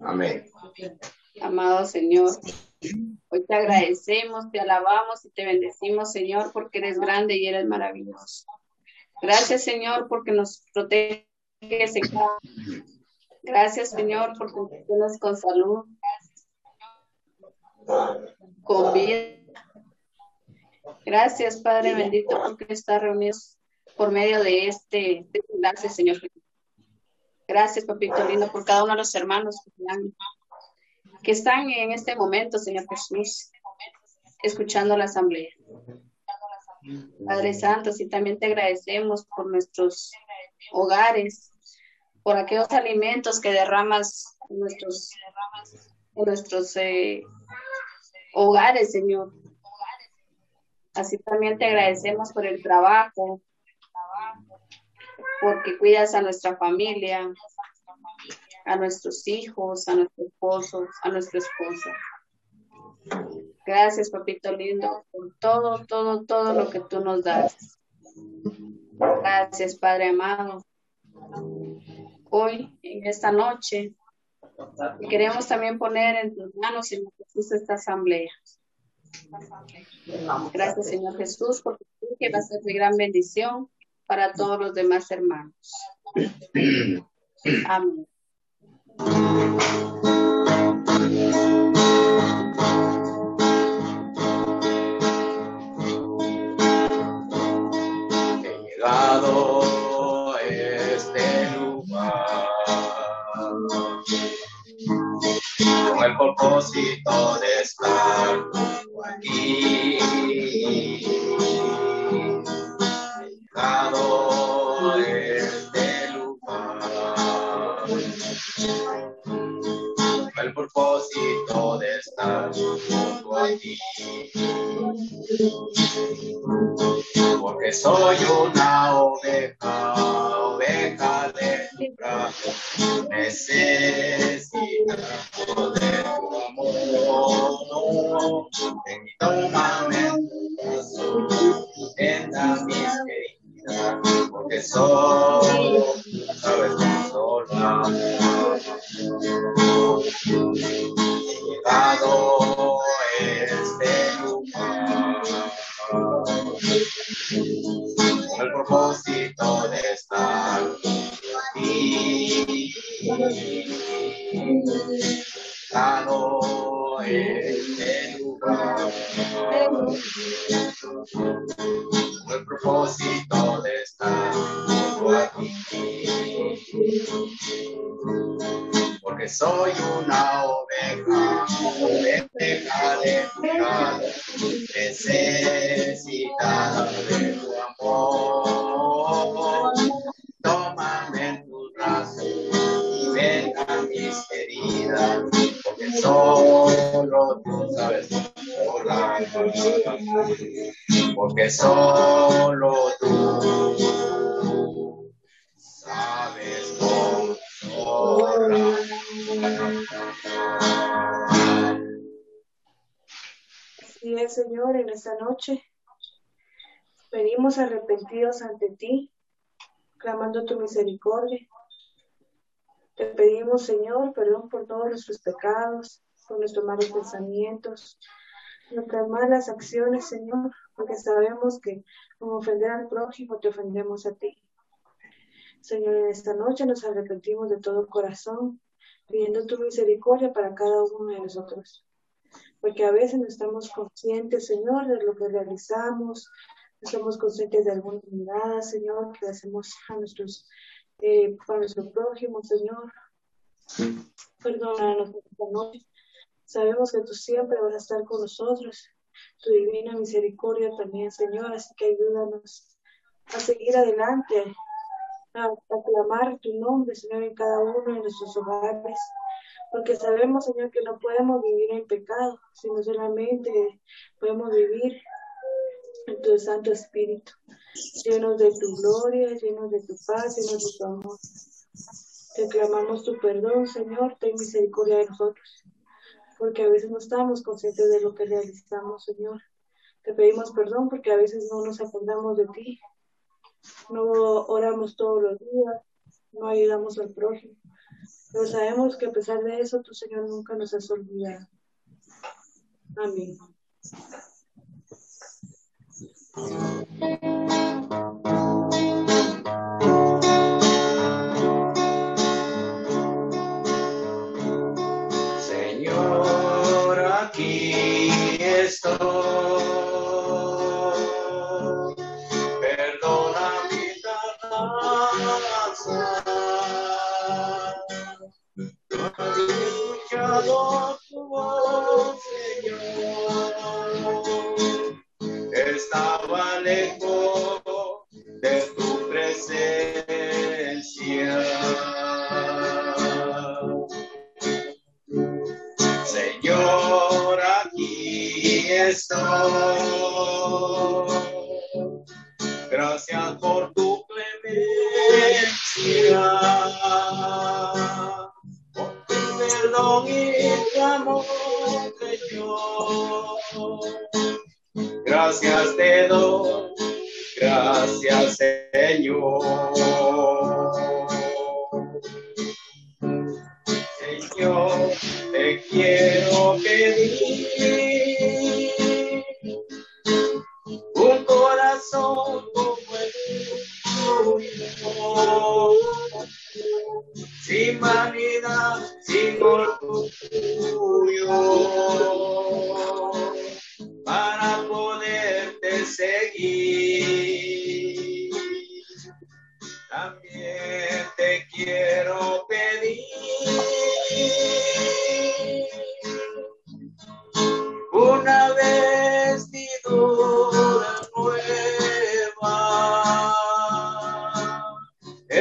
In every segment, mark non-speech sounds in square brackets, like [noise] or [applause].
Amén. Amado Señor, hoy te agradecemos, te alabamos y te bendecimos, Señor, porque eres grande y eres maravilloso. Gracias, Señor, porque nos proteges Gracias, Señor, por cumplirnos con salud, con vida. Gracias, Padre bendito, porque está reunido por medio de este enlace, Señor. Gracias, Papito lindo, por cada uno de los hermanos que están en este momento, Señor Jesús, escuchando la asamblea. Padre Santo, y también te agradecemos por nuestros hogares, por aquellos alimentos que derramas en nuestros, nuestros eh, hogares, Señor. Así también te agradecemos por el trabajo, porque cuidas a nuestra familia, a nuestros hijos, a nuestros esposos, a nuestra esposa. Gracias, papito lindo, por todo, todo, todo lo que tú nos das. Gracias, Padre amado. Hoy, en esta noche, queremos también poner en tus manos, Señor Jesús, esta asamblea. Gracias, Señor Jesús, porque tú que va a ser de gran bendición para todos los demás hermanos. Amén. el propósito Así es, Señor, en esta noche venimos arrepentidos ante ti, clamando tu misericordia. Te pedimos, Señor, perdón por todos nuestros pecados, por nuestros malos pensamientos, nuestras malas acciones, Señor, porque sabemos que como ofender al prójimo te ofendemos a ti. Señor, en esta noche nos arrepentimos de todo corazón, pidiendo tu misericordia para cada uno de nosotros. Porque a veces no estamos conscientes, Señor, de lo que realizamos, no somos conscientes de alguna mirada, Señor, que hacemos a nuestros, eh, para nuestro prójimo, Señor. Perdónanos esta noche. Sabemos que tú siempre vas a estar con nosotros. Tu divina misericordia también, Señor, así que ayúdanos a seguir adelante, a, a clamar tu nombre, Señor, en cada uno de nuestros hogares. Porque sabemos, Señor, que no podemos vivir en pecado, sino solamente podemos vivir en tu Santo Espíritu, llenos de tu gloria, llenos de tu paz, llenos de tu amor. Te clamamos tu perdón, Señor, ten misericordia de nosotros, porque a veces no estamos conscientes de lo que realizamos, Señor. Te pedimos perdón porque a veces no nos acordamos de ti, no oramos todos los días, no ayudamos al prójimo. Pero sabemos que a pesar de eso, tu Señor nunca nos has olvidado. Amén.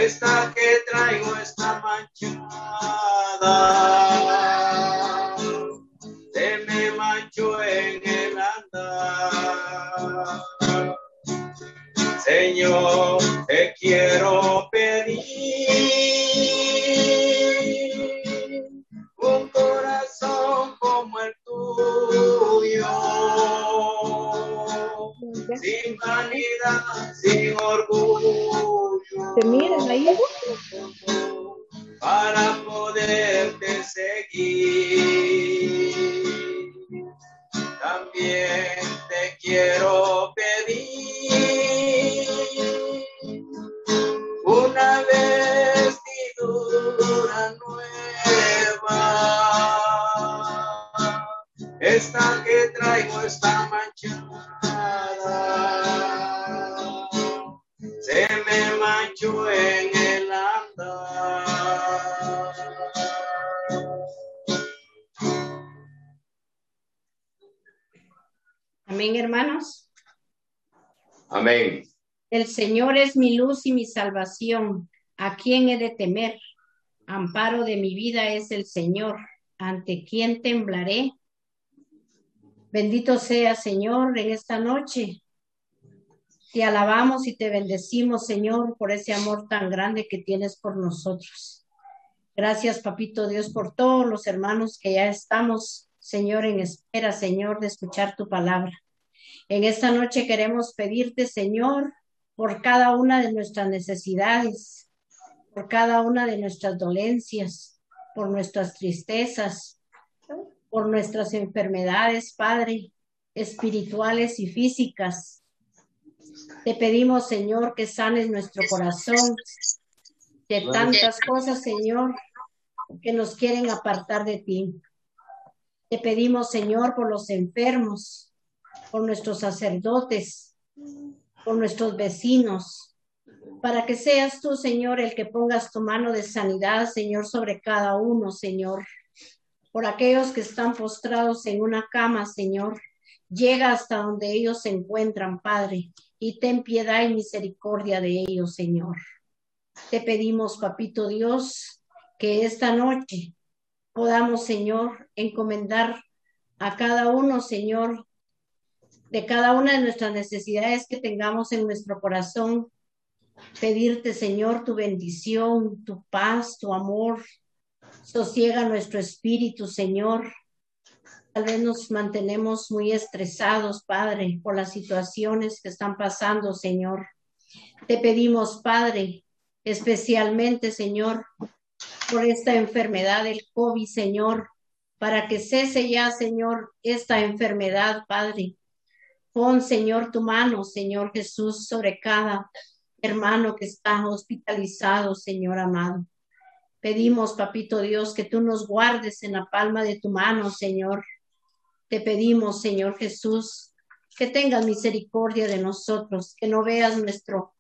Esta luz y mi salvación. ¿A quién he de temer? Amparo de mi vida es el Señor. ¿Ante quién temblaré? Bendito sea, Señor, en esta noche. Te alabamos y te bendecimos, Señor, por ese amor tan grande que tienes por nosotros. Gracias, Papito Dios, por todos los hermanos que ya estamos, Señor, en espera, Señor, de escuchar tu palabra. En esta noche queremos pedirte, Señor, por cada una de nuestras necesidades, por cada una de nuestras dolencias, por nuestras tristezas, por nuestras enfermedades, Padre, espirituales y físicas. Te pedimos, Señor, que sanes nuestro corazón de tantas cosas, Señor, que nos quieren apartar de ti. Te pedimos, Señor, por los enfermos, por nuestros sacerdotes, por nuestros vecinos, para que seas tú, Señor, el que pongas tu mano de sanidad, Señor, sobre cada uno, Señor. Por aquellos que están postrados en una cama, Señor, llega hasta donde ellos se encuentran, Padre, y ten piedad y misericordia de ellos, Señor. Te pedimos, Papito Dios, que esta noche podamos, Señor, encomendar a cada uno, Señor, de cada una de nuestras necesidades que tengamos en nuestro corazón. Pedirte, Señor, tu bendición, tu paz, tu amor. Sosiega nuestro espíritu, Señor. Tal vez nos mantenemos muy estresados, Padre, por las situaciones que están pasando, Señor. Te pedimos, Padre, especialmente, Señor, por esta enfermedad del COVID, Señor, para que cese ya, Señor, esta enfermedad, Padre. Pon, Señor, tu mano, Señor Jesús, sobre cada hermano que está hospitalizado, Señor amado. Pedimos, Papito Dios, que tú nos guardes en la palma de tu mano, Señor. Te pedimos, Señor Jesús, que tengas misericordia de nosotros, que no veas nuestro,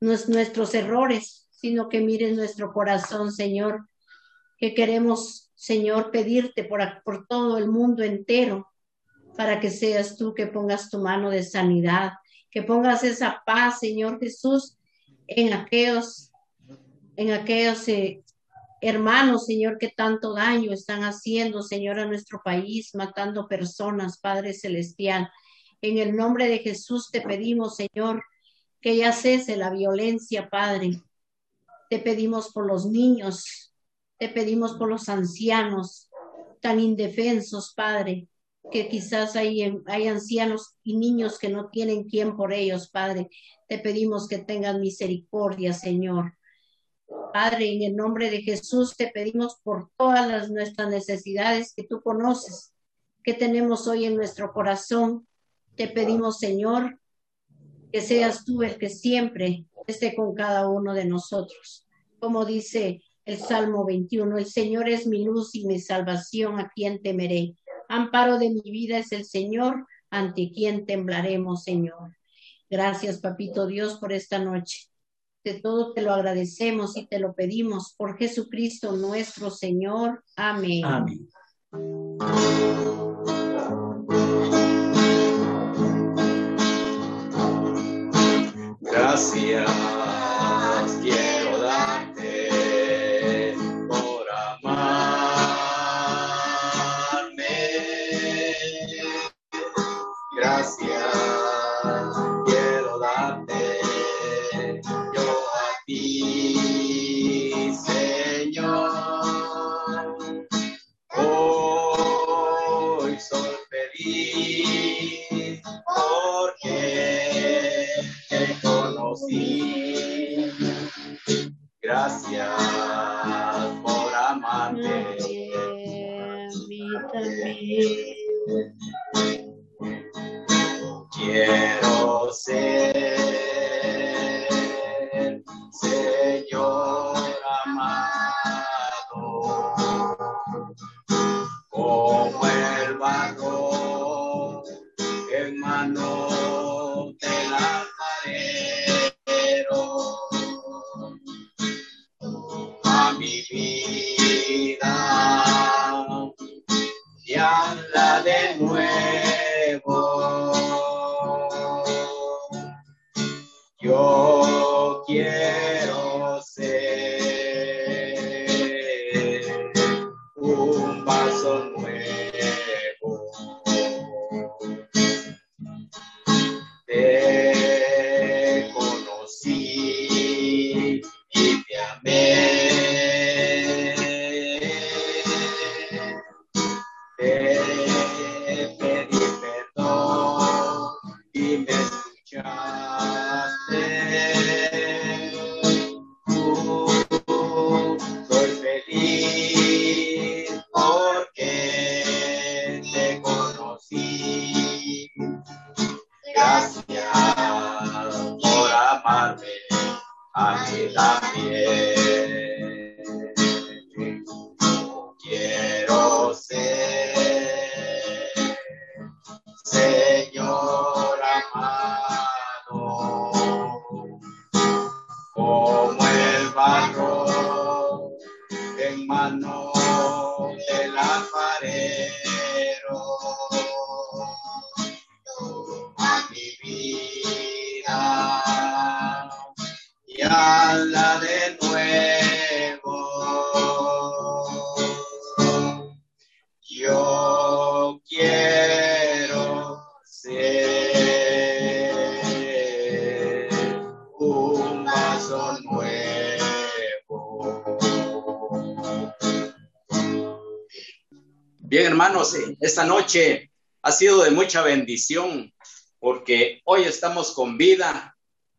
nuestros errores, sino que mires nuestro corazón, Señor, que queremos, Señor, pedirte por, por todo el mundo entero, para que seas tú que pongas tu mano de sanidad, que pongas esa paz, Señor Jesús, en aquellos, en aquellos eh, hermanos, Señor, que tanto daño están haciendo, Señor, a nuestro país, matando personas, Padre Celestial. En el nombre de Jesús te pedimos, Señor, que ya cese la violencia, Padre. Te pedimos por los niños, te pedimos por los ancianos tan indefensos, Padre que quizás hay, hay ancianos y niños que no tienen quien por ellos, Padre. Te pedimos que tengan misericordia, Señor. Padre, en el nombre de Jesús te pedimos por todas las, nuestras necesidades que tú conoces, que tenemos hoy en nuestro corazón. Te pedimos, Señor, que seas tú el que siempre esté con cada uno de nosotros. Como dice el Salmo 21, el Señor es mi luz y mi salvación, a quien temeré. Amparo de mi vida es el Señor, ante quien temblaremos, Señor. Gracias, Papito Dios, por esta noche. De todo te lo agradecemos y te lo pedimos por Jesucristo nuestro Señor. Amén. Amén. Gracias. Yeah. 阿弥陀佛。Esta noche ha sido de mucha bendición porque hoy estamos con vida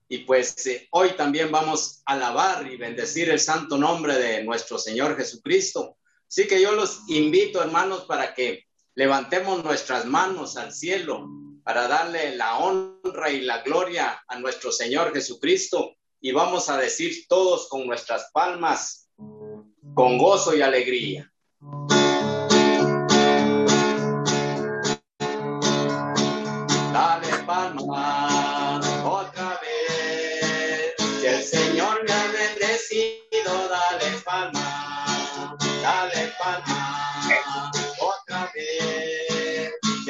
Y pues eh, hoy también vamos a alabar y bendecir el santo nombre de nuestro Señor Jesucristo. Así que yo los invito, hermanos, para que levantemos nuestras manos al cielo para darle la honra y la gloria a nuestro Señor Jesucristo. Y vamos a decir todos con nuestras palmas, con gozo y alegría.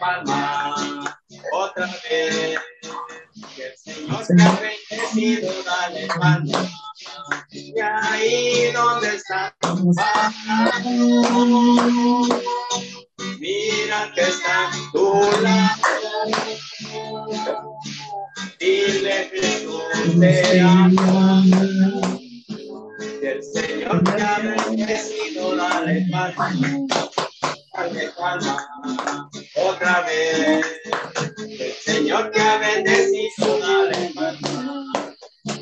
dale palma. Otra vez te ha bendecido, dale palma. Y ahí donde está tu mira que está tu lado. Dile Jesús te ama. Y el Señor te ha bendecido, dale palma. Otra vez. El Señor te ha bendecido, dale palma,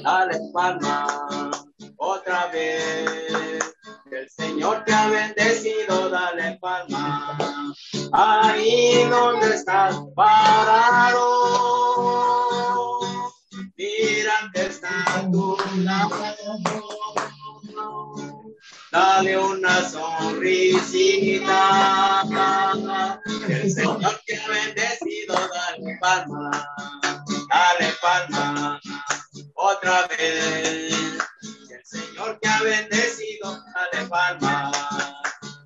dale palma, otra vez. El Señor te ha bendecido, dale palma, ahí donde estás parado. Mira que está tu lado. Dale una sonrisita. El Señor te ha bendecido, dale palma, dale palma, otra vez. El Señor te ha bendecido, dale palma,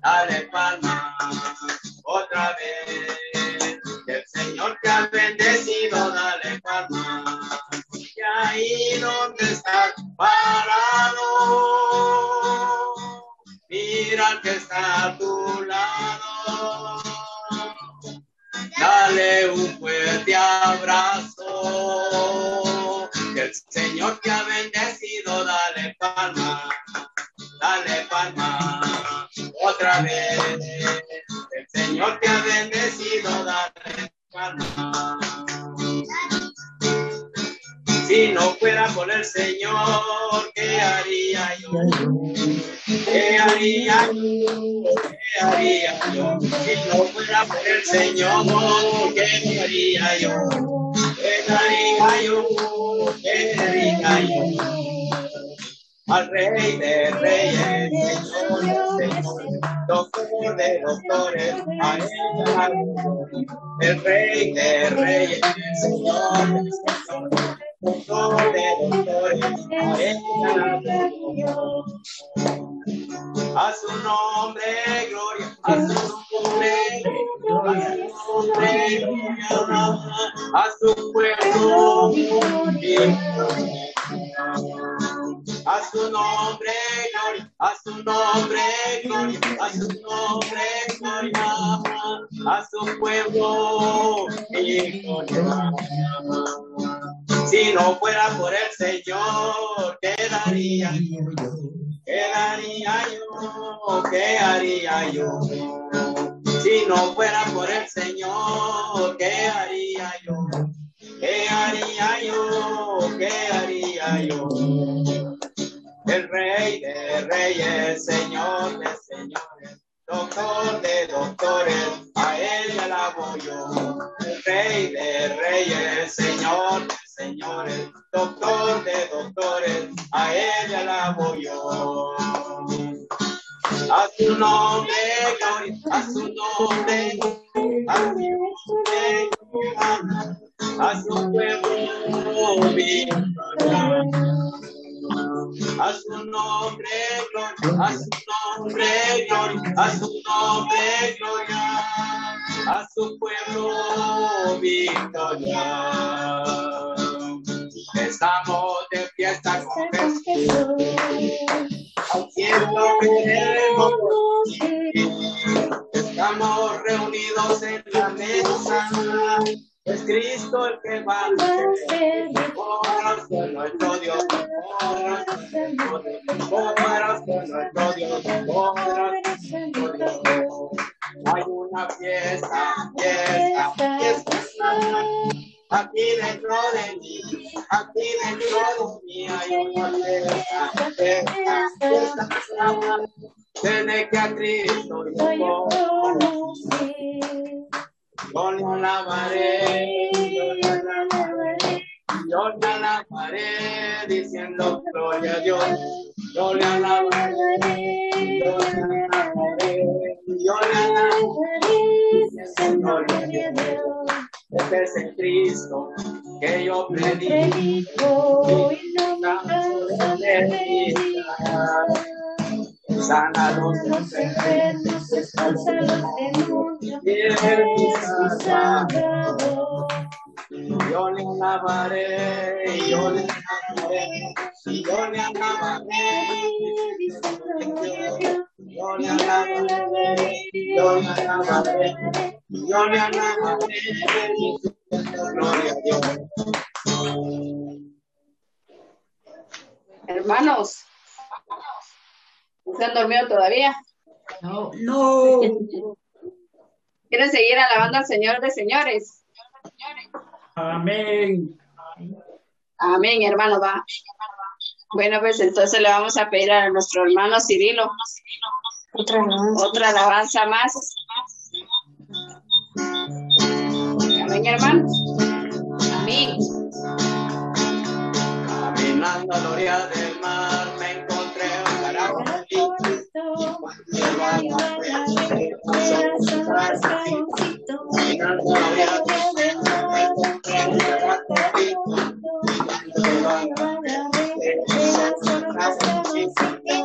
dale palma, otra vez. Que está a tu lado dale un fuerte abrazo. Que el Señor te ha bendecido, dale palma, dale palma. Otra vez, Señor, ¿qué haría yo? ¿Qué haría yo? ¿Qué haría yo? Al Rey de Reyes, Señor de Señores, Doctor de Doctores, a el Rey de Reyes, Señor de doctor de doctores, a su nombre gloria, a su nombre, a su nombre gloria, a su pueblo a su nombre gloria, a su nombre gloria, a su nombre gloria, a su pueblo gloria. Si no fuera por el Señor, ¿qué daría yo? ¿Qué daría yo? ¿Qué haría yo? Si no fuera por el Señor, ¿qué haría yo? ¿Qué haría yo? ¿Qué haría yo? El rey de reyes, señor de señores, doctor de doctores, a él alabo yo. El rey de reyes, señor de señores, doctor de voy yo. A su nombre, a su nombre, a su nombre, a su pueblo, a su nombre gloria, a su nombre gloria, a su nombre gloria, a su pueblo victoria. Estamos de fiesta Al cielo queremos Estamos reunidos en la mesa es Cristo el que va a ser con nuestro Dios, Dios, con nuestro Dios, nuestro Dios. Hay una fiesta, fiesta, fiesta. Aquí dentro de mí, aquí dentro de mí hay una fiesta. Desde que a Cristo yo. Yo alabaré, yo le alabaré, yo le alabaré, diciendo gloria a Dios. Yo le alabaré, yo le alabaré, yo le alabaré, diciendo gloria a Dios. Este es el Cristo que yo predico y no me sana los enfermos, descansa los demonios, Salvador. Yo le alabaré, yo le alabaré, yo le alabaré, yo le alabaré, yo le alabaré, yo le alabaré, gloria a Dios. Hermanos, ¿Se han dormido todavía? No, no. ¿Quieren seguir alabando al Señor de señores? Amén. Amén, hermano, va. Bueno, pues entonces le vamos a pedir a nuestro hermano Cirilo Otra alabanza. otra alabanza más. Amén, hermano. Amén. Caminando a la orilla del mar me encontré un caracolito. Caminando a la orilla del mar me encontré un caracolito.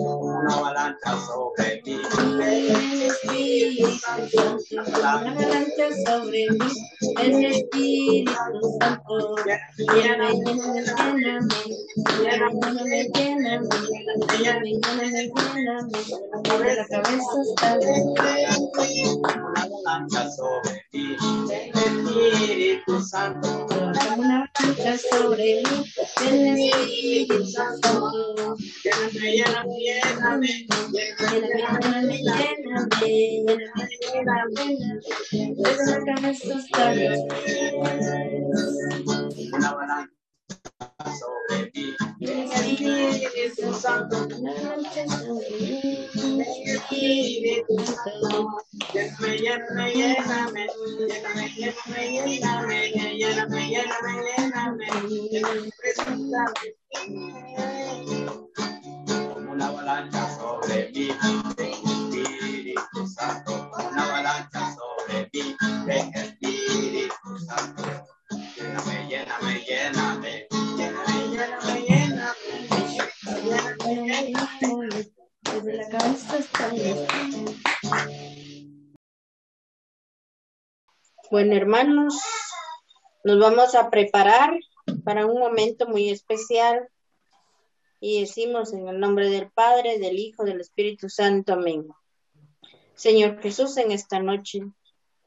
una avalancha sobre mí. Una avalancha sobre mí, el Espíritu Santo. Lléname, lléname, lléname, lléname, lléname, lléname, lléname, sobre la cabeza Una avalancha sobre mí, el Espíritu Santo. Sobre mí, el Espíritu Santo. Lléname, lléname, lléname. lléname, lléname, lléname, lléname, lléname, desde la cabeza hasta los pies. Una avalancha sobre mí. Espíritu Santo. Lléname, lléname, lléname. Lléname, lléname, lléname. Lléname, lléname, lléname. Lléname, preséntame. Una avalancha sobre mí. Espíritu Santo. Una avalancha sobre mí. Ven, Espíritu Santo. Lléname, lléname, lléname. Lléname, lléname, lléname. Lléname, lléname. Desde la cabeza hasta pies. Bueno, hermanos, nos vamos a preparar para un momento muy especial y decimos en el nombre del Padre, del Hijo, del Espíritu Santo, amén. Señor Jesús, en esta noche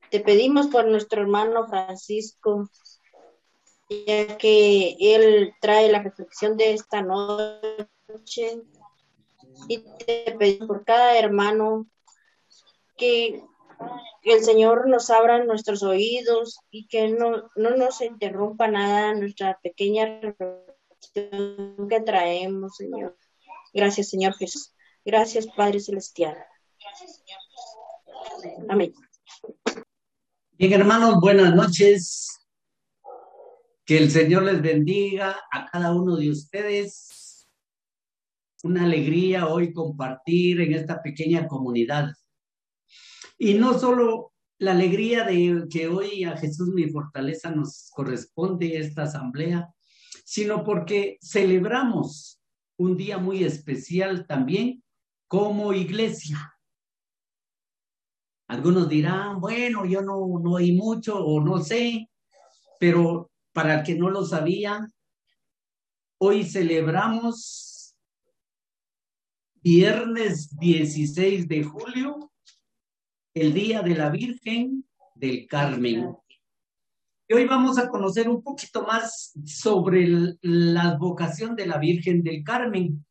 te pedimos por nuestro hermano Francisco, ya que él trae la reflexión de esta noche y te pedimos por cada hermano que el Señor nos abra nuestros oídos y que no, no nos interrumpa nada nuestra pequeña reflexión que traemos, Señor. Gracias, Señor Jesús. Gracias, Padre Celestial. Amén. Bien, hermanos, buenas noches. Que el Señor les bendiga a cada uno de ustedes. Una alegría hoy compartir en esta pequeña comunidad. Y no solo la alegría de que hoy a Jesús mi fortaleza nos corresponde esta asamblea, sino porque celebramos un día muy especial también como iglesia. Algunos dirán, bueno, yo no, no oí mucho o no sé, pero para el que no lo sabía, hoy celebramos viernes 16 de julio, el Día de la Virgen del Carmen. Hoy vamos a conocer un poquito más sobre la vocación de la Virgen del Carmen.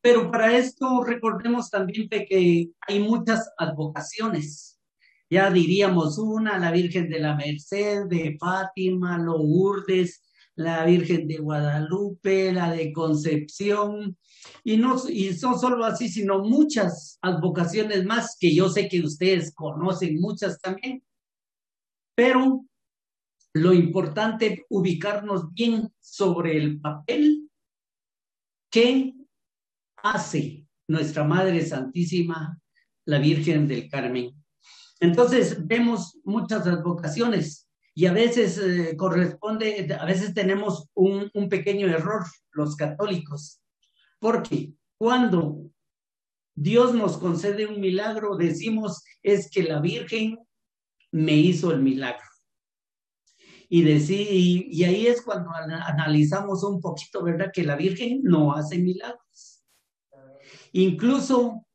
Pero para esto recordemos también que hay muchas advocaciones. Ya diríamos una, la Virgen de la Merced, de Fátima, Lourdes, la Virgen de Guadalupe, la de Concepción, y no y son solo así, sino muchas advocaciones más que yo sé que ustedes conocen muchas también. Pero lo importante ubicarnos bien sobre el papel que hace nuestra Madre Santísima, la Virgen del Carmen. Entonces vemos muchas advocaciones y a veces eh, corresponde, a veces tenemos un pequeño error los católicos, porque cuando Dios nos concede un milagro, decimos es que la Virgen me hizo el milagro. Y, decir, y, ahí es cuando analizamos un poquito, ¿verdad? Que la Virgen no hace milagros. Incluso,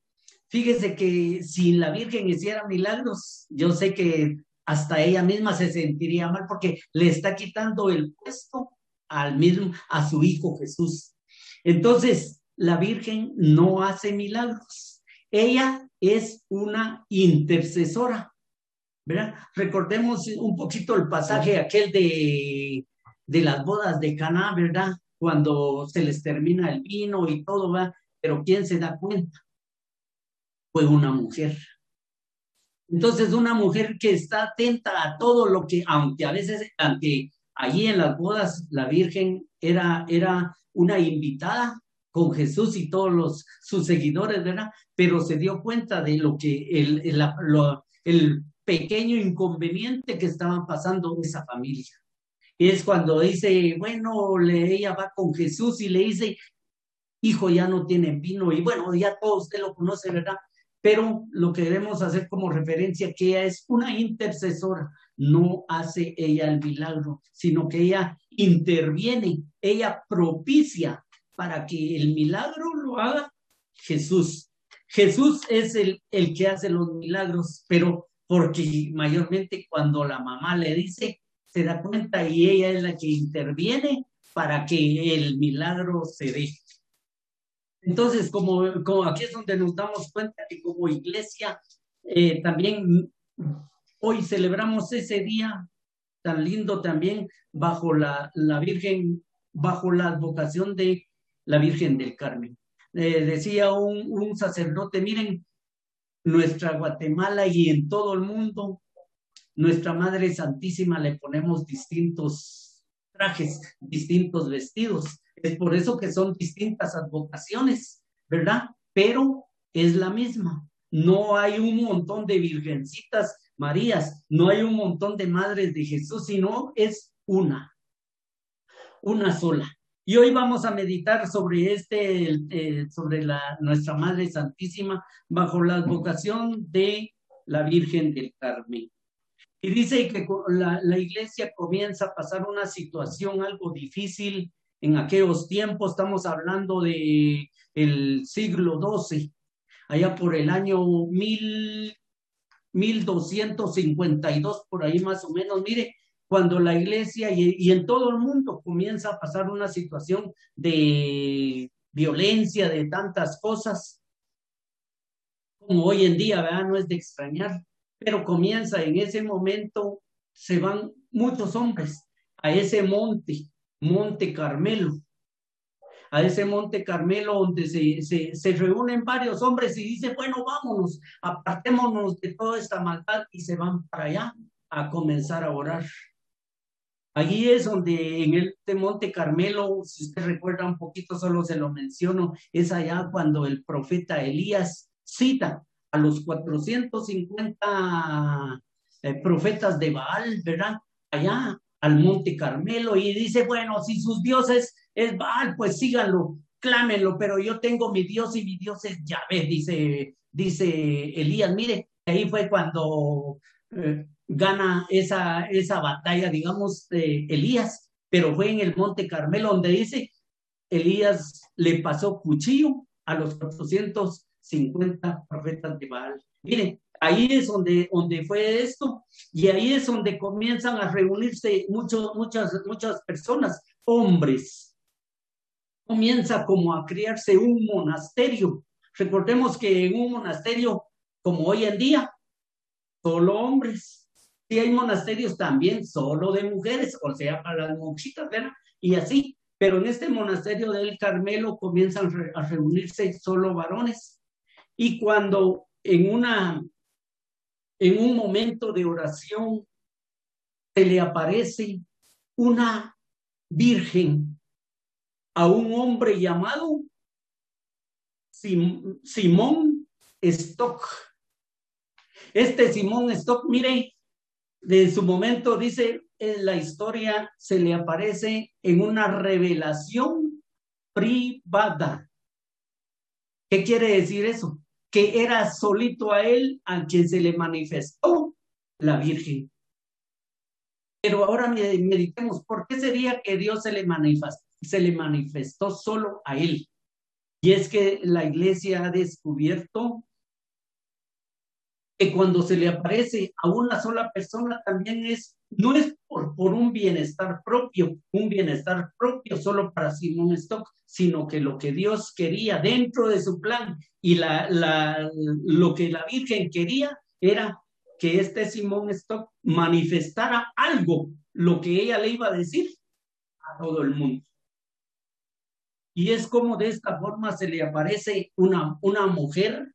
fíjese que si la Virgen hiciera milagros, yo sé que hasta ella misma se sentiría mal porque le está quitando el puesto al mismo, a su hijo Jesús. Entonces, la Virgen no hace milagros. Ella es una intercesora. ¿Verdad? Recordemos un poquito el pasaje aquel de, de las bodas de Caná, ¿verdad? Cuando se les termina el vino y todo, va pero ¿quién se da cuenta? Fue una mujer. Entonces, una mujer que está atenta a todo lo que, aunque a veces, aunque allí en las bodas la Virgen era, era una invitada con Jesús y todos los, sus seguidores, ¿verdad? Pero se dio cuenta de lo que el, el, el pequeño inconveniente que estaban pasando esa familia. Y es cuando dice, bueno, le, ella va con Jesús y le dice, hijo ya no tiene vino y bueno, ya todo usted lo conoce, ¿verdad? Pero lo que debemos hacer como referencia que ella es una intercesora, no hace ella el milagro, sino que ella interviene, ella propicia para que el milagro lo haga Jesús. Jesús es el, el que hace los milagros, pero porque mayormente cuando la mamá le dice, se da cuenta y ella es la que interviene para que el milagro se dé. Entonces, como, como aquí es donde nos damos cuenta que como iglesia eh, también hoy celebramos ese día tan lindo también bajo la, la Virgen, bajo la advocación de la Virgen del Carmen. Eh, decía un, un sacerdote, miren, nuestra Guatemala y en todo el mundo, nuestra Madre Santísima le ponemos distintos trajes, distintos vestidos. Es por eso que son distintas advocaciones, ¿verdad? Pero es la misma. No hay un montón de virgencitas Marías, no hay un montón de madres de Jesús, sino es una, una sola. Y hoy vamos a meditar sobre este, eh, sobre la, nuestra Madre Santísima bajo la advocación de la Virgen del Carmen. Y dice que la, la iglesia comienza a pasar una situación algo difícil en aquellos tiempos, estamos hablando de el siglo XII. allá por el año mil, 1252, por ahí más o menos. Mire, cuando la iglesia y, y, en todo el mundo comienza a pasar una situación de violencia, de tantas cosas, como hoy en día, ¿verdad? No es de extrañar, pero comienza en ese momento, se van muchos hombres a ese monte, Monte Carmelo, a ese Monte Carmelo donde se, se, se, reúnen varios hombres y dice, bueno, vámonos, apartémonos de toda esta maldad y se van para allá a comenzar a orar. Allí es donde en este Monte Carmelo, si usted recuerda un poquito, solo se lo menciono, es allá cuando el profeta Elías cita a los 450 eh, profetas de Baal, ¿verdad? Allá al Monte Carmelo y dice, bueno, si sus dioses es Baal, pues síganlo, clámenlo, pero yo tengo mi Dios y mi Dios es Yahvé, dice, dice Elías. Mire, ahí fue cuando eh, gana esa, esa batalla, digamos, de Elías, pero fue en el Monte Carmelo donde dice, Elías le pasó cuchillo a los 450 profetas de Baal. Mire, ahí es donde, donde fue esto, y ahí es donde comienzan a reunirse muchos, muchas, muchas personas, hombres, comienza como a criarse un monasterio. Recordemos que en un monasterio, como hoy en día, solo hombres. Y hay monasterios también solo de mujeres, o sea, para las monjitas, ¿verdad? Y así. Pero en este monasterio del Carmelo comienzan a reunirse solo varones. Y cuando en una en un momento de oración se le aparece una virgen a un hombre llamado Simón Stock. Este Simón Stock, mire, de su momento dice en la historia se le aparece en una revelación privada. ¿Qué quiere decir eso? Que era solito a él a quien se le manifestó la Virgen. Pero ahora meditemos, ¿por qué sería que Dios se le se le manifestó solo a él. Y es que la iglesia ha descubierto que cuando se le aparece a una sola persona también es, no es por, por un bienestar propio, un bienestar propio solo para Simón Stock, sino que lo que Dios quería dentro de su plan y la, la, lo que la Virgen quería era que este Simón Stock manifestara algo, lo que ella le iba a decir a todo el mundo. Y es como de esta forma se le aparece una, una mujer,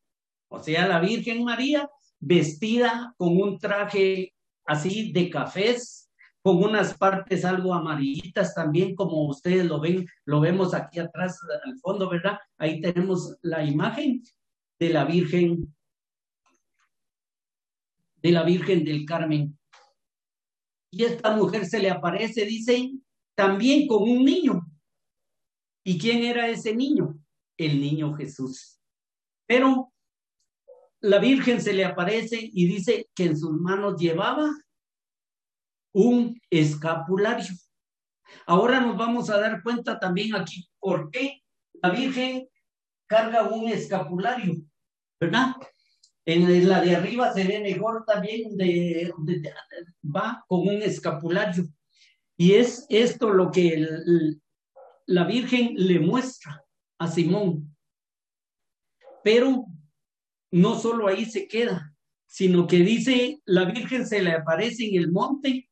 o sea, la Virgen María, vestida con un traje así de cafés, con unas partes algo amarillitas también, como ustedes lo ven, lo vemos aquí atrás al fondo, ¿verdad? Ahí tenemos la imagen de la Virgen, de la Virgen del Carmen. Y esta mujer se le aparece, dice, también con un niño, ¿Y quién era ese niño? El niño Jesús. Pero la Virgen se le aparece y dice que en sus manos llevaba un escapulario. Ahora nos vamos a dar cuenta también aquí por qué la Virgen carga un escapulario, ¿verdad? En la de arriba se ve mejor también de, va con un escapulario. Y es esto lo que la Virgen le muestra a Simón. Pero no solo ahí se queda, sino que dice, la Virgen se le aparece en el monte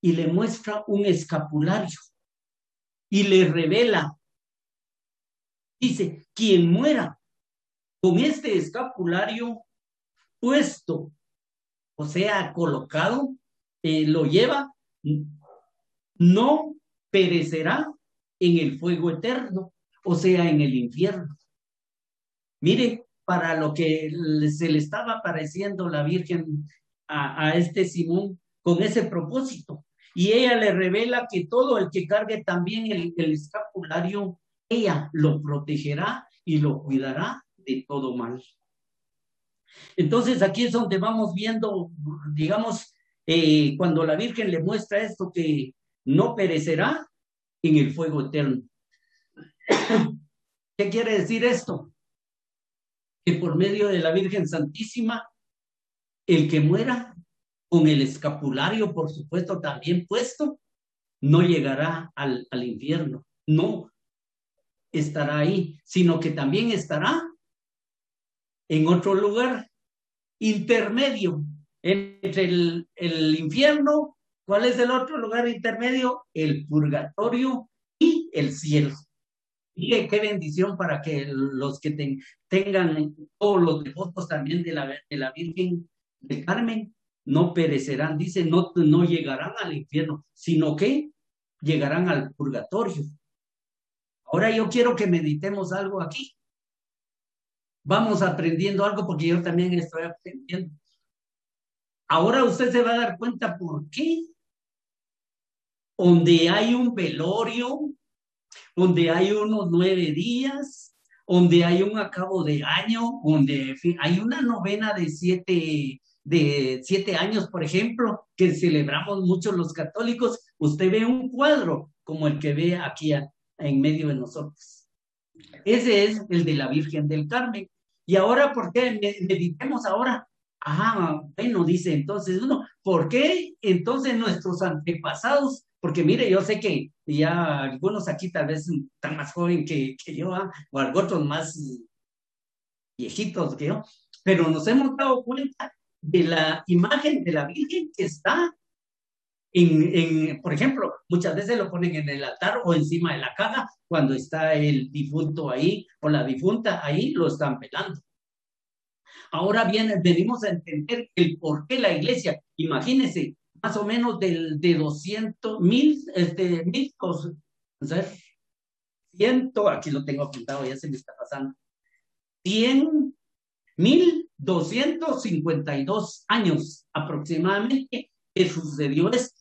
y le muestra un escapulario y le revela. Dice, quien muera con este escapulario puesto, o sea, colocado, eh, lo lleva, no perecerá en el fuego eterno, o sea, en el infierno. Mire, para lo que se le estaba apareciendo la Virgen a, este Simón con ese propósito. Y ella le revela que todo el que cargue también el, el escapulario, ella lo protegerá y lo cuidará de todo mal. Entonces aquí es donde vamos viendo, digamos, eh, cuando la Virgen le muestra esto que no perecerá, en el fuego eterno. [coughs] ¿Qué quiere decir esto? Que por medio de la Virgen Santísima, el que muera con el escapulario, por supuesto, también puesto, no llegará al, al infierno, no estará ahí, sino que también estará en otro lugar intermedio entre el, el infierno. ¿Cuál es el otro lugar intermedio? El purgatorio y el cielo. Mire qué bendición para que los que tengan todos los devotos también de la, de la Virgen de Carmen no perecerán, dice, no, no llegarán al infierno, sino que llegarán al purgatorio. Ahora yo quiero que meditemos algo aquí. Vamos aprendiendo algo porque yo también estoy aprendiendo. Ahora usted se va a dar cuenta por qué. Donde hay un velorio, donde hay unos nueve días, donde hay un acabo de año, donde hay una novena de siete, de siete años, por ejemplo, que celebramos muchos los católicos, usted ve un cuadro como el que ve aquí en medio de nosotros. Ese es el de la Virgen del Carmen. Y ahora, ¿por qué meditemos ahora? Ah, bueno, dice entonces uno, ¿por qué entonces nuestros antepasados? Porque mire, yo sé que ya algunos aquí tal vez están más jóvenes que, que yo, ¿ah? o otros más viejitos que yo, pero nos hemos dado cuenta de la imagen de la Virgen que está en, por ejemplo, muchas veces lo ponen en el altar o encima de la caja cuando está el difunto ahí o la difunta ahí, lo están pelando. Ahora bien, venimos a entender el por qué la iglesia, imagínense, más o menos del, de 200 mil, este, mil cosas, ciento, aquí lo tengo apuntado, ya se me está pasando, 100 mil 252 años aproximadamente que sucedió esto.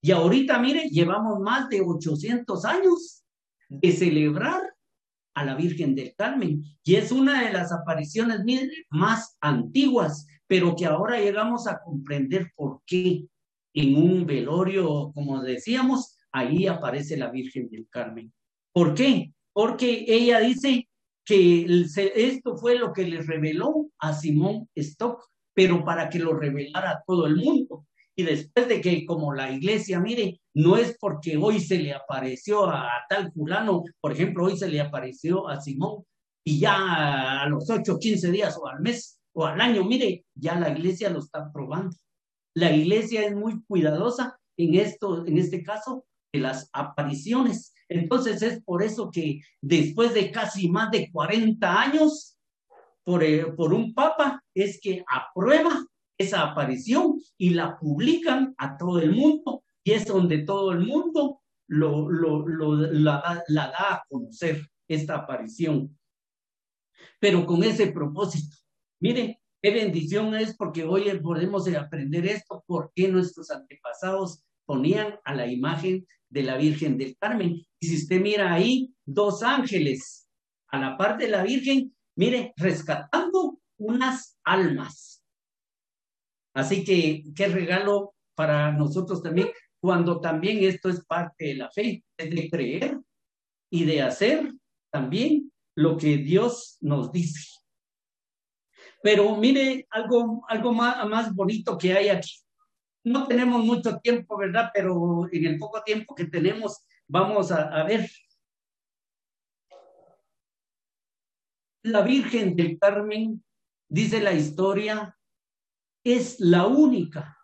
Y ahorita, mire, llevamos más de 800 años de celebrar a la Virgen del Carmen. Y es una de las apariciones más antiguas, pero que ahora llegamos a comprender por qué en un velorio, como decíamos, ahí aparece la Virgen del Carmen. ¿Por qué? Porque ella dice que esto fue lo que le reveló a Simón Stock, pero para que lo revelara a todo el mundo. Y después de que como la iglesia, mire, no es porque hoy se le apareció a, tal fulano, por ejemplo, hoy se le apareció a Simón y ya a los 8, 15 días o al mes o al año, mire, ya la iglesia lo está probando. La iglesia es muy cuidadosa en esto, en este caso, de las apariciones. Entonces es por eso que después de casi más de 40 años, por, eh, por un papa, es que aprueba esa aparición y la publican a todo el mundo y es donde todo el mundo lo, lo, la, la da a conocer esta aparición. Pero con ese propósito, miren, qué bendición es porque hoy podemos aprender esto, por qué nuestros antepasados ponían a la imagen de la Virgen del Carmen. Y si usted mira ahí, dos ángeles a la parte de la Virgen, mire, rescatando unas almas. Así que qué regalo para nosotros también, cuando también esto es parte de la fe, es de creer y de hacer también lo que Dios nos dice. Pero mire algo, algo más, más bonito que hay aquí. No tenemos mucho tiempo, ¿verdad? Pero en el poco tiempo que tenemos, vamos a, a ver. La Virgen del Carmen, dice la historia, es la única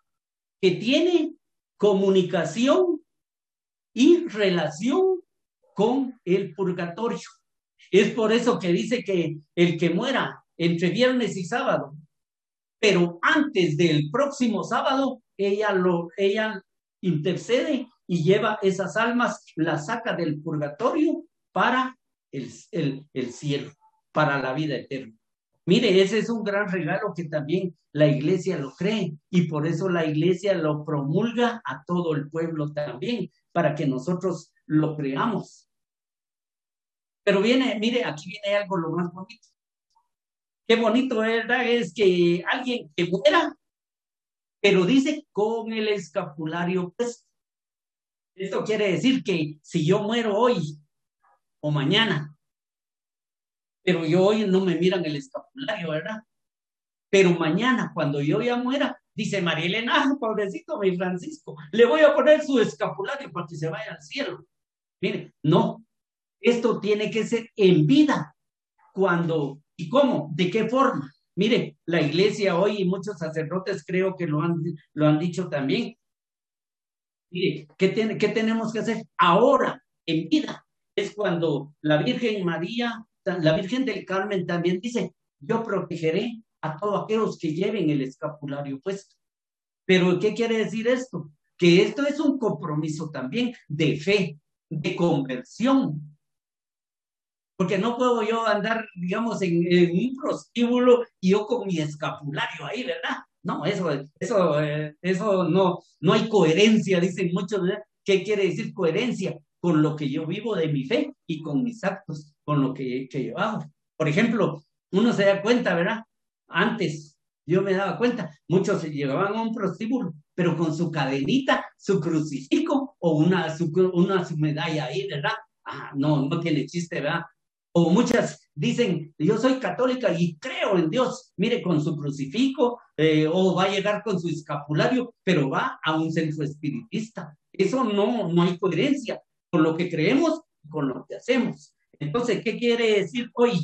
que tiene comunicación y relación con el purgatorio. Es por eso que dice que el que muera entre viernes y sábado, pero antes del próximo sábado, ella lo, ella intercede y lleva esas almas, las saca del purgatorio para el, el, el cielo, para la vida eterna. Mire, ese es un gran regalo que también la iglesia lo cree y por eso la iglesia lo promulga a todo el pueblo también, para que nosotros lo creamos. Pero viene, mire, aquí viene algo lo más bonito. Qué bonito, ¿verdad? Es que alguien que muera, pero dice con el escapulario pues Esto quiere decir que si yo muero hoy o mañana pero yo hoy no me miran el escapulario, ¿verdad? Pero mañana, cuando yo ya muera, dice María Elena, ah, pobrecito mi Francisco, le voy a poner su escapulario para que se vaya al cielo. Mire, no, esto tiene que ser en vida. Cuando, ¿y cómo? ¿De qué forma? Mire, la iglesia hoy y muchos sacerdotes creo que lo han, lo han dicho también. Mire, ¿qué, tiene, ¿qué tenemos que hacer ahora, en vida? Es cuando la Virgen María, la Virgen del Carmen también dice, yo protegeré a todos aquellos que lleven el escapulario puesto. Pero ¿qué quiere decir esto? Que esto es un compromiso también de fe, de conversión. Porque no puedo yo andar, digamos, en, un prostíbulo y yo con mi escapulario ahí, ¿verdad? No, eso, eso, eh, eso no, no hay coherencia, dicen muchos. ¿verdad? ¿Qué quiere decir coherencia? Con lo que yo vivo de mi fe y con mis actos, con lo que, que yo hago. Por ejemplo, uno se da cuenta, ¿verdad? Antes, yo me daba cuenta, muchos se llevaban a un prostíbulo, pero con su cadenita, su crucifijo o una su, una su medalla ahí, ¿verdad? Ah, no, no tiene chiste, ¿verdad? O muchas dicen, yo soy católica y creo en Dios, mire, con su crucifijo, eh, o va a llegar con su escapulario, pero va a un centro espiritista. Eso no, no hay coherencia con lo que creemos y con lo que hacemos. Entonces, ¿qué quiere decir hoy?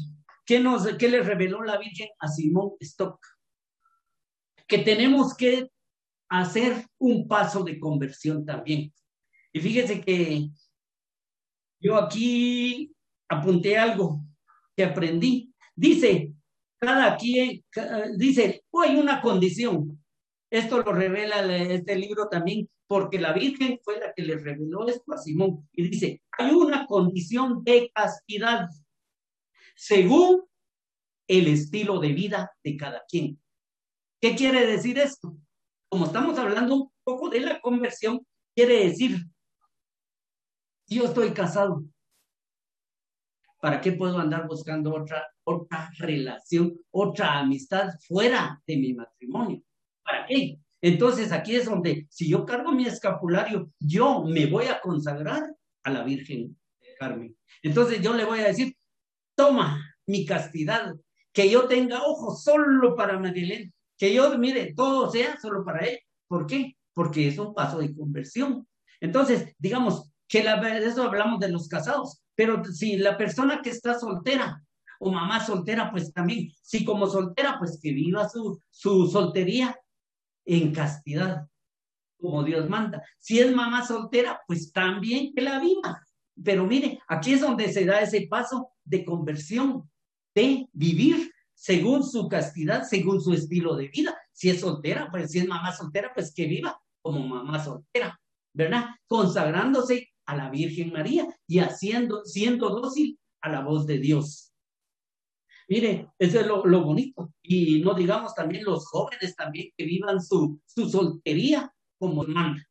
¿Qué, nos, ¿Qué le reveló la Virgen a Simón Stock? Que tenemos que hacer un paso de conversión también. Y fíjese que yo aquí apunté algo que aprendí. Dice, cada quien, dice, hay una condición. Esto lo revela este libro también, porque la Virgen fue la que le reveló esto a Simón. Y dice, hay una condición de castidad según el estilo de vida de cada quien. ¿Qué quiere decir esto? Como estamos hablando un poco de la conversión, quiere decir, yo estoy casado, ¿para qué puedo andar buscando otra, otra relación, otra amistad fuera de mi matrimonio? ¿Para qué? Entonces aquí es donde, si yo cargo mi escapulario, yo me voy a consagrar a la Virgen Carmen. Entonces yo le voy a decir, toma mi castidad, que yo tenga ojos solo para Marilén, que yo mire todo sea solo para él. ¿Por qué? Porque es un paso de conversión. Entonces, digamos que la, eso hablamos de los casados, pero si la persona que está soltera o mamá soltera, pues también, si como soltera, pues que viva su, su soltería en castidad, como Dios manda. Si es mamá soltera, pues también que la viva. Pero mire, aquí es donde se da ese paso de conversión, de vivir según su castidad, según su estilo de vida. Si es soltera, pues si es mamá soltera, pues que viva como mamá soltera, ¿verdad? Consagrándose a la Virgen María y haciendo, siendo dócil a la voz de Dios. Mire, eso es lo, lo, bonito. Y no digamos también los jóvenes también que vivan su, su soltería como manda.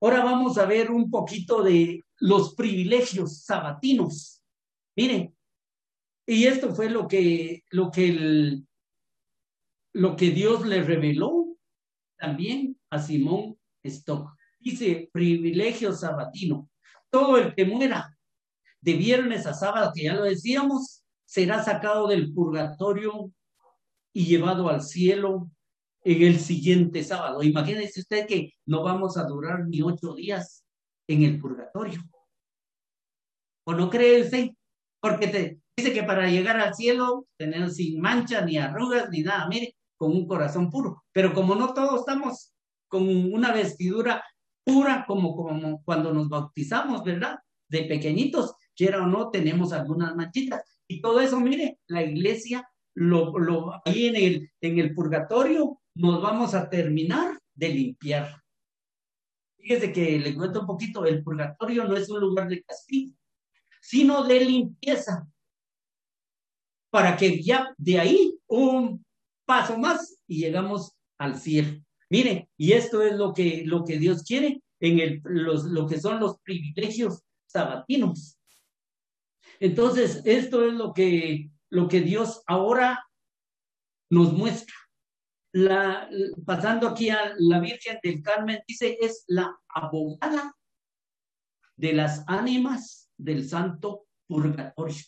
Ahora vamos a ver un poquito de los privilegios sabatinos. Miren, y esto fue lo que, lo que, lo que Dios le reveló también a Simón Stock. Dice privilegio sabatino. Todo el que muera de viernes a sábado, que ya lo decíamos, será sacado del purgatorio y llevado al cielo en el siguiente sábado. Imagínese usted que no vamos a durar ni ocho días en el purgatorio. ¿O no cree usted? Porque te, Dice que para llegar al cielo, tener sin mancha, ni arrugas, ni nada, mire, con un corazón puro. Pero como no todos estamos con una vestidura pura, como, como cuando nos bautizamos, ¿verdad? De pequeñitos, quiera o no, tenemos algunas manchitas. Y todo eso, mire, la iglesia, lo, lo, ahí en el, purgatorio, nos vamos a terminar de limpiar. Fíjese que le cuento un poquito, el purgatorio no es un lugar de castigo, sino de limpieza para que ya de ahí un paso más y llegamos al cielo. Mire, y esto es lo que, lo que Dios quiere en el, los, lo que son los privilegios sabatinos. Entonces, esto es lo que, lo que Dios ahora nos muestra. La, pasando aquí a la Virgen del Carmen, dice, es la abogada de las ánimas del santo purgatorio.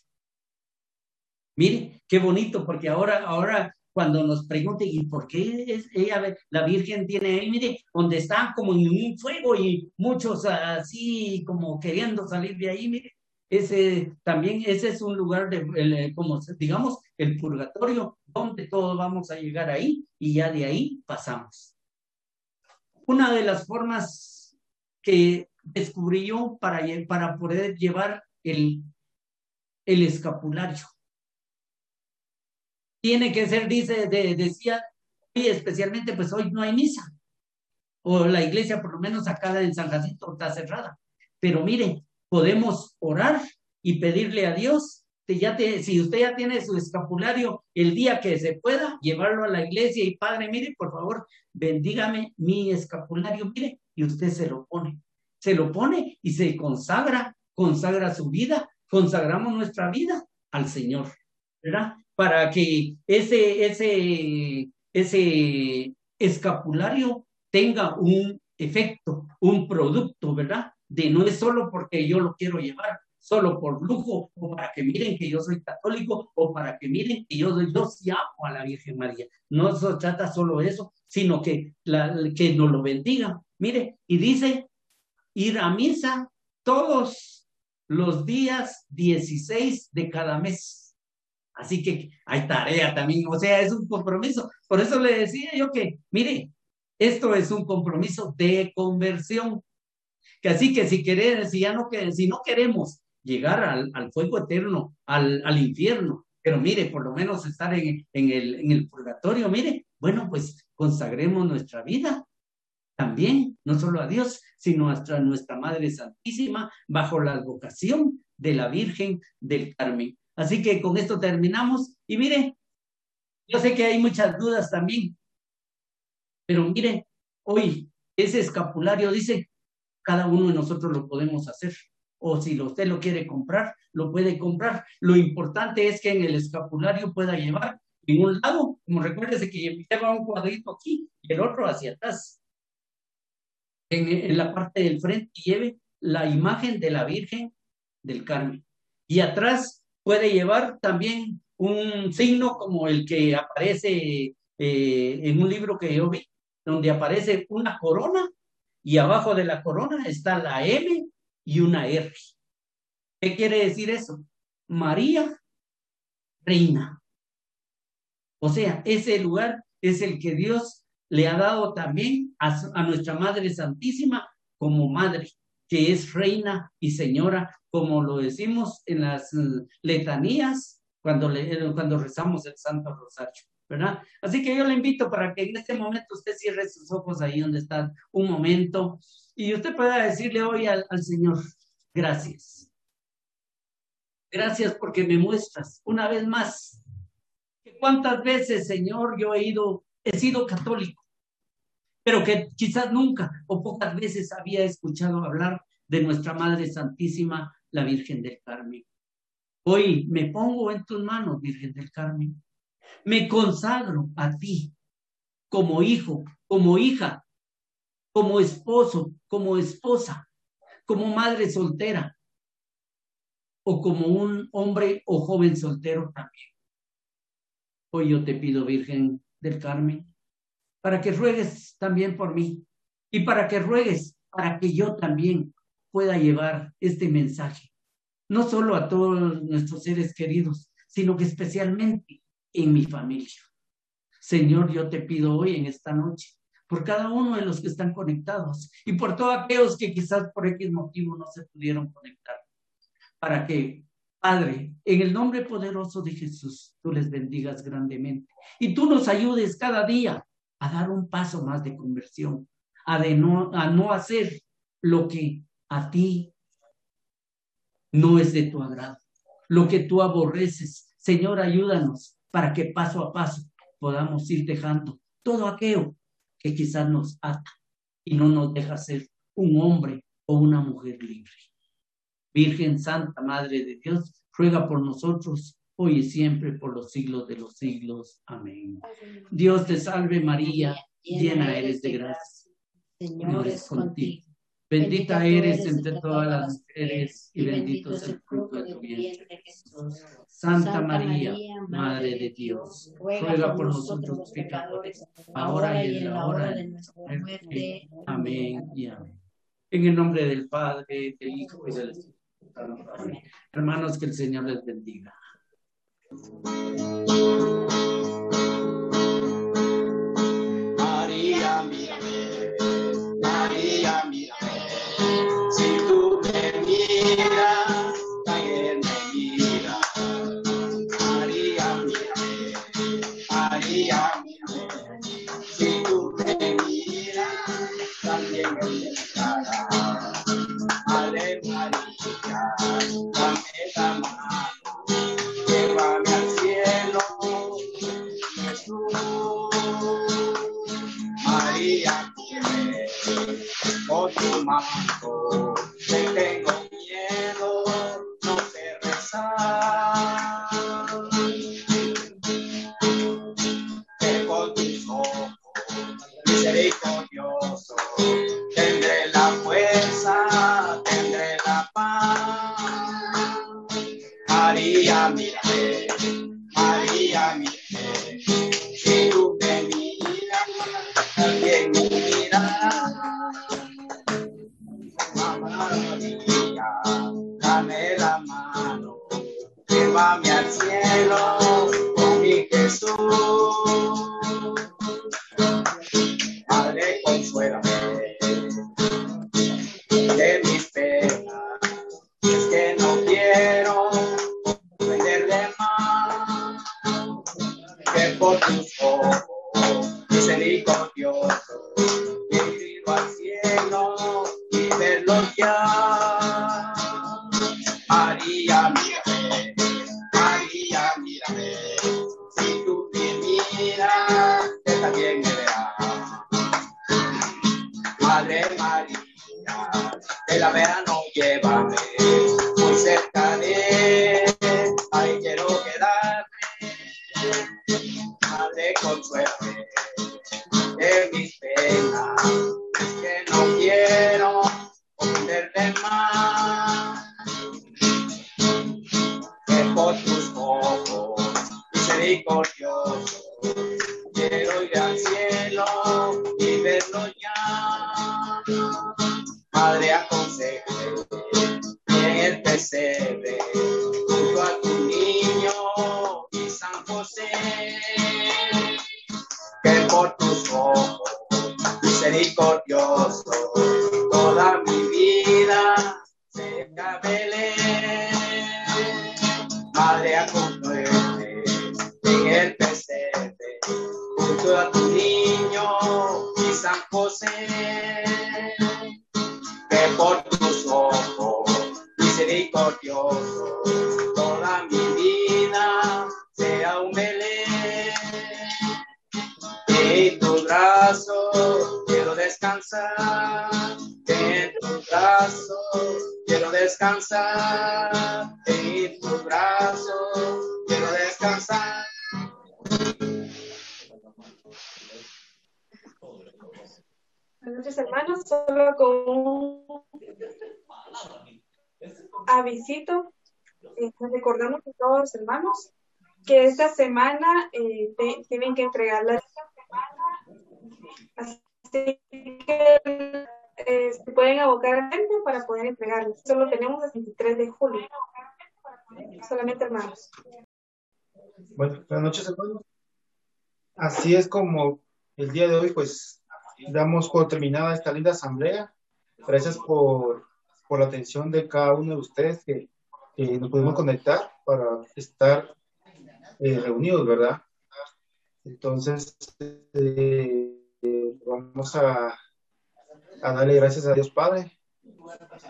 Mire, qué bonito, porque ahora, ahora cuando nos pregunten, ¿y por qué es ella, la Virgen tiene ahí, mire, donde está como en un fuego y muchos así como queriendo salir de ahí, mire, ese también, ese es un lugar de, como digamos, el purgatorio, donde todos vamos a llegar ahí y ya de ahí pasamos. Una de las formas que descubrí yo para, para poder llevar el, el escapulario tiene que ser, dice, de, decía, y especialmente pues hoy no hay misa, o la iglesia por lo menos acá en San Jacinto está cerrada. Pero mire, podemos orar y pedirle a Dios, ya te, si usted ya tiene su escapulario, el día que se pueda, llevarlo a la iglesia y Padre, mire, por favor, bendígame mi escapulario, mire, y usted se lo pone. Se lo pone y se consagra, consagra su vida, consagramos nuestra vida al Señor, ¿verdad? Para que ese, ese, ese escapulario tenga un efecto, un producto, ¿verdad? De no es solo porque yo lo quiero llevar, solo por lujo, o para que miren que yo soy católico, o para que miren que yo, yo sí amo a la Virgen María. No se trata solo de eso, sino que, la, que nos lo bendiga. Mire, y dice, ir a misa todos los días 16 de cada mes. Así que hay tarea también, o sea, es un compromiso. Por eso le decía yo que, mire, esto es un compromiso de conversión. Que así que si queremos, si ya no, si no queremos llegar al, fuego eterno, al, infierno, pero mire, por lo menos estar en, el, purgatorio, mire, bueno, pues consagremos nuestra vida también, no solo a Dios, sino a nuestra Madre Santísima, bajo la vocación de la Virgen del Carmen. Así que con esto terminamos. Y mire, yo sé que hay muchas dudas también, pero mire, hoy ese escapulario dice, cada uno de nosotros lo podemos hacer. O si usted lo quiere comprar, lo puede comprar. Lo importante es que en el escapulario pueda llevar en un lado, como recuérdese que lleva un cuadrito aquí y el otro hacia atrás. En, en la parte del frente lleve la imagen de la Virgen del Carmen. Y atrás puede llevar también un signo como el que aparece eh, en un libro que yo vi, donde aparece una corona y abajo de la corona está la M y una R. ¿Qué quiere decir eso? María, reina. O sea, ese lugar es el que Dios le ha dado también a, a nuestra Madre Santísima como madre que es reina y señora, como lo decimos en las eh, letanías cuando, eh, cuando rezamos el Santo Rosario, ¿verdad? Así que yo le invito para que en este momento usted cierre sus ojos ahí donde está un momento y usted pueda decirle hoy al, al Señor, gracias. Gracias porque me muestras una vez más que cuántas veces, Señor, yo he ido, he sido católico pero que quizás nunca o pocas veces había escuchado hablar de nuestra Madre Santísima, la Virgen del Carmen. Hoy me pongo en tus manos, Virgen del Carmen. Me consagro a ti como hijo, como hija, como esposo, como esposa, como madre soltera o como un hombre o joven soltero también. Hoy yo te pido, Virgen del Carmen, para que ruegues también por mí y para que ruegues para que yo también pueda llevar este mensaje, no solo a todos nuestros seres queridos, sino que especialmente en mi familia. Señor, yo te pido hoy en esta noche por cada uno de los que están conectados y por todos aquellos que quizás por X motivo no se pudieron conectar, para que, Padre, en el nombre poderoso de Jesús, tú les bendigas grandemente y tú nos ayudes cada día a dar un paso más de conversión, a, de no, hacer lo que a ti no es de tu agrado, lo que tú aborreces. Señor, ayúdanos para que paso a paso podamos ir dejando todo aquello que quizás nos ata y no nos deja ser un hombre o una mujer libre. Virgen Santa, Madre de Dios, ruega por nosotros hoy y siempre por los siglos de los siglos. Amén. Dios te salve María, llena eres de gracia. Señor es contigo. Bendita eres entre todas las mujeres y bendito es el fruto de tu vientre, Jesús. Santa María, Madre de Dios, ruega por nosotros pecadores, ahora y en la hora de nuestra muerte. Amén y amén. En el nombre del Padre, del Hijo y del Espíritu Santo. Hermanos, que el Señor les bendiga. María, mírame, María, mírame. Si tú me avisito. Eh, recordamos a todos los hermanos que esta semana eh, tienen que entregar la Así que eh, se pueden abocar para poder entregarlo. Solo tenemos el 23 de julio. Solamente hermanos. Bueno, buenas noches, hermanos. Así es como el día de hoy, pues, damos por terminada esta linda asamblea. Gracias por, por la atención de cada uno de ustedes que, nos pudimos conectar para estar eh, reunidos, ¿verdad? Entonces, eh, vamos a, a darle gracias a Dios Padre,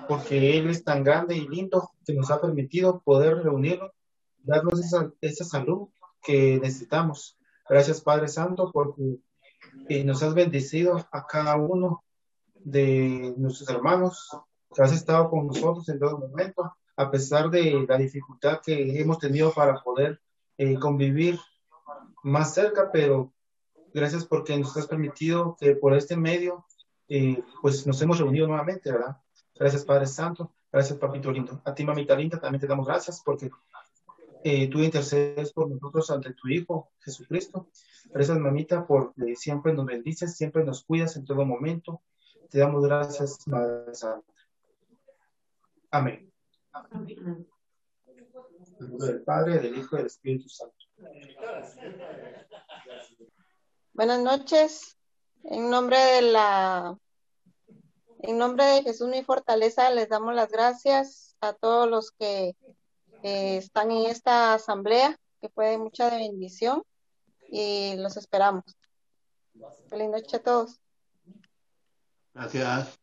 porque Él es tan grande y lindo que nos ha permitido poder reunirnos darnos esa, esa salud que necesitamos. Gracias, Padre Santo, porque eh, nos has bendecido a cada uno de nuestros hermanos has estado con nosotros en todo momento, a pesar de la dificultad que hemos tenido para poder eh, convivir más cerca, pero gracias porque nos has permitido que por este medio eh, pues nos hemos reunido nuevamente, ¿verdad? Gracias, Padre Santo. Gracias, Papito Lindo. A ti, Mamita Linda, también te damos gracias porque eh, tú intercedes por nosotros ante tu Hijo, Jesucristo. Gracias, Mamita, porque siempre nos bendices, siempre nos cuidas en todo momento. Te damos gracias, Madre Santa. Amén. Amén. En nombre del Padre, del Hijo y del Espíritu Santo. Buenas noches. En nombre de la en nombre de Jesús mi fortaleza les damos las gracias a todos los que eh, están en esta asamblea, que fue mucha bendición y los esperamos. Feliz noche a todos. Gracias.